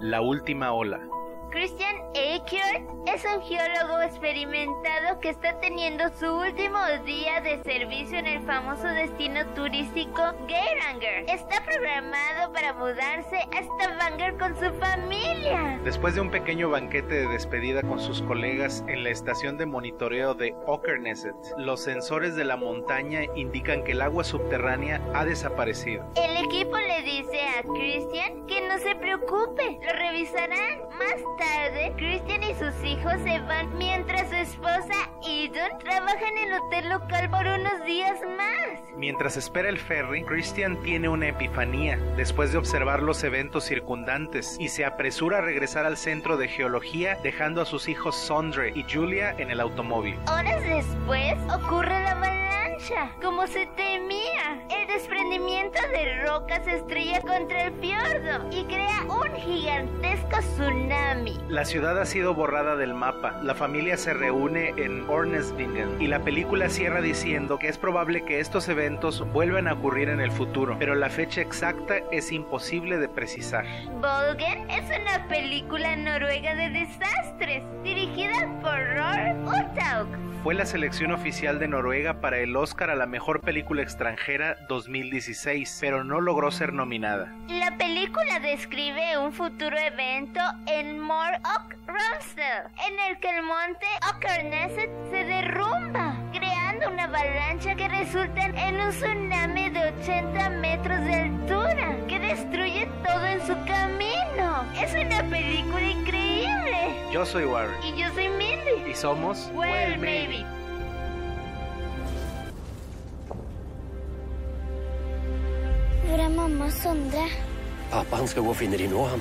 La última ola. Christian Aker es un geólogo experimentado que está teniendo su último día de servicio en el famoso destino turístico Geiranger. Está programado para mudarse a Stavanger con su familia. Después de un pequeño banquete de despedida con sus colegas en la estación de monitoreo de Åkerneset, los sensores de la montaña indican que el agua subterránea ha desaparecido. El equipo le dice a Christian que no se preocupe, lo revisarán más tarde. Christian y sus hijos se van mientras su esposa Idun trabaja en el hotel local por unos días más. Mientras espera el ferry, Christian tiene una epifanía después de observar los eventos circundantes y se apresura a regresar al centro de geología dejando a sus hijos Sondre y Julia en el automóvil. Horas después ocurre la avalancha, como se temía. El de rocas se estrella contra el fiordo y crea un gigantesco tsunami. La ciudad ha sido borrada del mapa, la familia se reúne en Ornesvingen y la película cierra diciendo que es probable que estos eventos vuelvan a ocurrir en el futuro, pero la fecha exacta es imposible de precisar. Volgen es una película noruega de desastres, dirigida por Uthaug. Fue la selección oficial de Noruega para el Oscar a la mejor película extranjera 2016, pero no logró ser nominada. La película describe un futuro evento en Morok Ramsdale, en el que el monte Åkerneset se derrumba, creando una avalancha que resulta en un tsunami de 80 metros de altura, que destruye todo en su camino. Es una película increíble. Yo soy Warren. Y yo soy Mindy. Y somos Well, maybe. Hvor er mamma og Sondre? Pappa han skal gå og finne de nå, han.